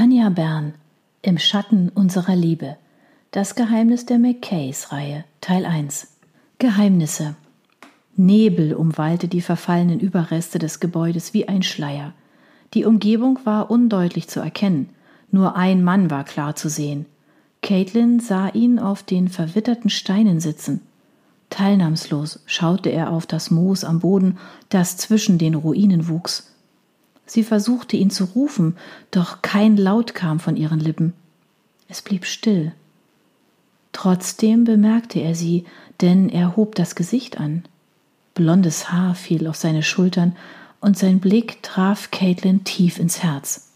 Tanja Bern Im Schatten unserer Liebe. Das Geheimnis der McKays-Reihe, Teil 1. Geheimnisse. Nebel umwallte die verfallenen Überreste des Gebäudes wie ein Schleier. Die Umgebung war undeutlich zu erkennen. Nur ein Mann war klar zu sehen. Caitlin sah ihn auf den verwitterten Steinen sitzen. Teilnahmslos schaute er auf das Moos am Boden, das zwischen den Ruinen wuchs. Sie versuchte ihn zu rufen, doch kein Laut kam von ihren Lippen. Es blieb still. Trotzdem bemerkte er sie, denn er hob das Gesicht an. Blondes Haar fiel auf seine Schultern und sein Blick traf Caitlin tief ins Herz.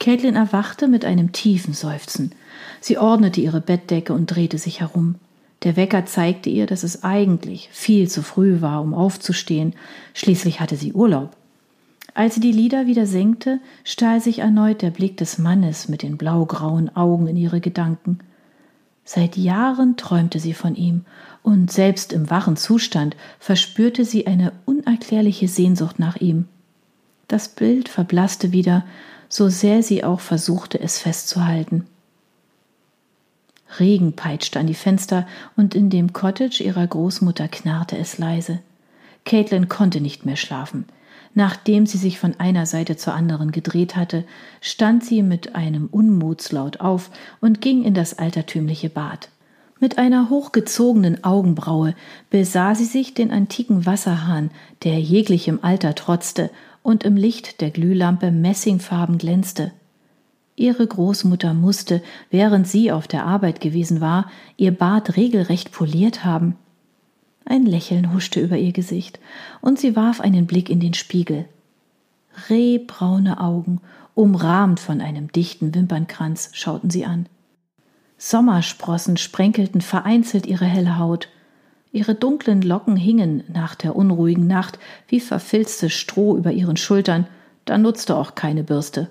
Caitlin erwachte mit einem tiefen Seufzen. Sie ordnete ihre Bettdecke und drehte sich herum. Der Wecker zeigte ihr, dass es eigentlich viel zu früh war, um aufzustehen. Schließlich hatte sie Urlaub. Als sie die Lider wieder senkte, stahl sich erneut der Blick des Mannes mit den blaugrauen Augen in ihre Gedanken. Seit Jahren träumte sie von ihm, und selbst im wachen Zustand verspürte sie eine unerklärliche Sehnsucht nach ihm. Das Bild verblasste wieder, so sehr sie auch versuchte, es festzuhalten. Regen peitschte an die Fenster, und in dem Cottage ihrer Großmutter knarrte es leise. Caitlin konnte nicht mehr schlafen. Nachdem sie sich von einer Seite zur anderen gedreht hatte, stand sie mit einem Unmutslaut auf und ging in das altertümliche Bad. Mit einer hochgezogenen Augenbraue besah sie sich den antiken Wasserhahn, der jeglichem Alter trotzte und im Licht der Glühlampe messingfarben glänzte. Ihre Großmutter musste, während sie auf der Arbeit gewesen war, ihr Bad regelrecht poliert haben. Ein Lächeln huschte über ihr Gesicht, und sie warf einen Blick in den Spiegel. Rehbraune Augen, umrahmt von einem dichten Wimpernkranz, schauten sie an. Sommersprossen sprenkelten vereinzelt ihre helle Haut. Ihre dunklen Locken hingen nach der unruhigen Nacht wie verfilztes Stroh über ihren Schultern, da nutzte auch keine Bürste.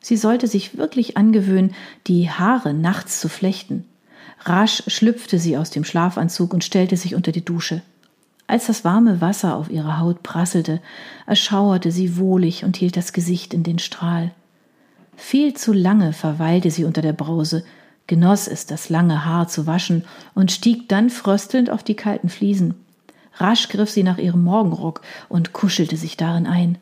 Sie sollte sich wirklich angewöhnen, die Haare nachts zu flechten. Rasch schlüpfte sie aus dem Schlafanzug und stellte sich unter die Dusche. Als das warme Wasser auf ihre Haut prasselte, erschauerte sie wohlig und hielt das Gesicht in den Strahl. Viel zu lange verweilte sie unter der Brause, genoss es, das lange Haar zu waschen und stieg dann fröstelnd auf die kalten Fliesen. Rasch griff sie nach ihrem Morgenrock und kuschelte sich darin ein.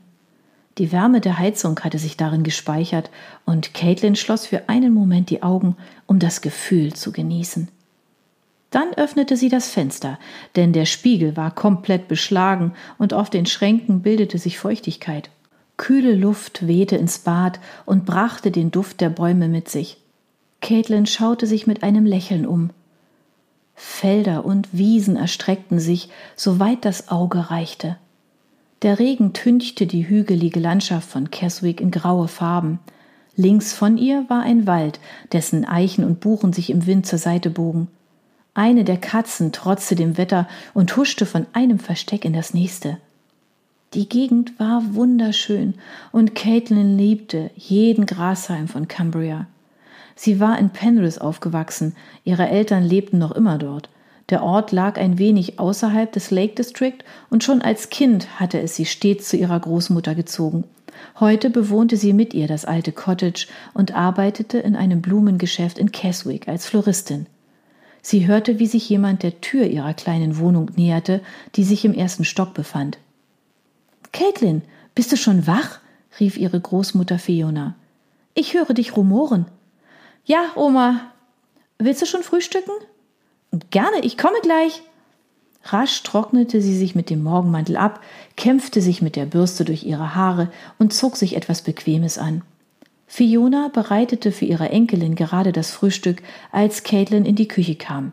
Die Wärme der Heizung hatte sich darin gespeichert, und Caitlin schloss für einen Moment die Augen, um das Gefühl zu genießen. Dann öffnete sie das Fenster, denn der Spiegel war komplett beschlagen und auf den Schränken bildete sich Feuchtigkeit. Kühle Luft wehte ins Bad und brachte den Duft der Bäume mit sich. Caitlin schaute sich mit einem Lächeln um. Felder und Wiesen erstreckten sich, soweit das Auge reichte. Der Regen tünchte die hügelige Landschaft von Keswick in graue Farben. Links von ihr war ein Wald, dessen Eichen und Buchen sich im Wind zur Seite bogen. Eine der Katzen trotzte dem Wetter und huschte von einem Versteck in das nächste. Die Gegend war wunderschön und Caitlin liebte jeden Grashalm von Cumbria. Sie war in Penrith aufgewachsen, ihre Eltern lebten noch immer dort. Der Ort lag ein wenig außerhalb des Lake District und schon als Kind hatte es sie stets zu ihrer Großmutter gezogen. Heute bewohnte sie mit ihr das alte Cottage und arbeitete in einem Blumengeschäft in Keswick als Floristin. Sie hörte, wie sich jemand der Tür ihrer kleinen Wohnung näherte, die sich im ersten Stock befand. Caitlin, bist du schon wach? rief ihre Großmutter Fiona. Ich höre dich rumoren. Ja, Oma. Willst du schon frühstücken? Gerne, ich komme gleich. Rasch trocknete sie sich mit dem Morgenmantel ab, kämpfte sich mit der Bürste durch ihre Haare und zog sich etwas Bequemes an. Fiona bereitete für ihre Enkelin gerade das Frühstück, als Caitlin in die Küche kam.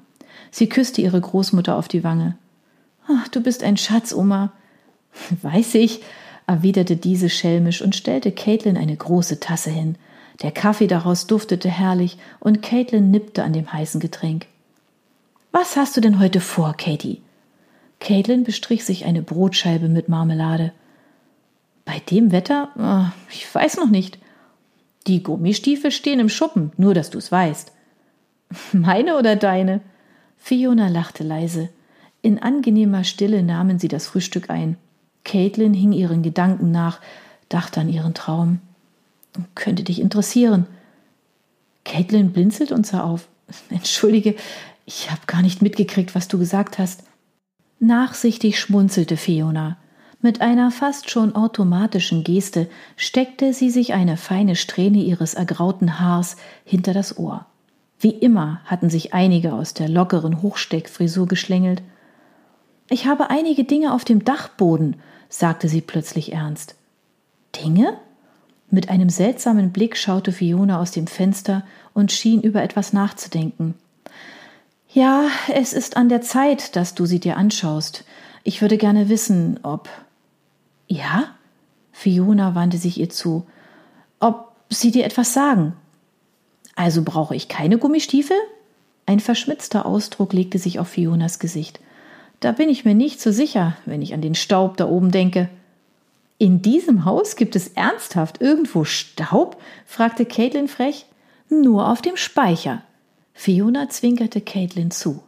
Sie küsste ihre Großmutter auf die Wange. Ach, du bist ein Schatz, Oma. Weiß ich, erwiderte diese schelmisch und stellte Caitlin eine große Tasse hin. Der Kaffee daraus duftete herrlich und Caitlin nippte an dem heißen Getränk. Was hast du denn heute vor, Katie? Caitlin bestrich sich eine Brotscheibe mit Marmelade. Bei dem Wetter? Oh, ich weiß noch nicht. Die Gummistiefel stehen im Schuppen, nur dass du's weißt. Meine oder deine? Fiona lachte leise. In angenehmer Stille nahmen sie das Frühstück ein. Caitlin hing ihren Gedanken nach, dachte an ihren Traum. Könnte dich interessieren. Caitlin blinzelt und sah auf. Entschuldige, ich habe gar nicht mitgekriegt, was du gesagt hast. Nachsichtig schmunzelte Fiona. Mit einer fast schon automatischen Geste steckte sie sich eine feine Strähne ihres ergrauten Haars hinter das Ohr. Wie immer hatten sich einige aus der lockeren Hochsteckfrisur geschlängelt. Ich habe einige Dinge auf dem Dachboden, sagte sie plötzlich ernst. Dinge? Mit einem seltsamen Blick schaute Fiona aus dem Fenster und schien über etwas nachzudenken. Ja, es ist an der Zeit, dass du sie dir anschaust. Ich würde gerne wissen, ob. Ja? Fiona wandte sich ihr zu. Ob sie dir etwas sagen. Also brauche ich keine Gummistiefel? Ein verschmitzter Ausdruck legte sich auf Fionas Gesicht. Da bin ich mir nicht so sicher, wenn ich an den Staub da oben denke. In diesem Haus gibt es ernsthaft irgendwo Staub? fragte Caitlin frech. Nur auf dem Speicher. Fiona zwinkerte Caitlin zu.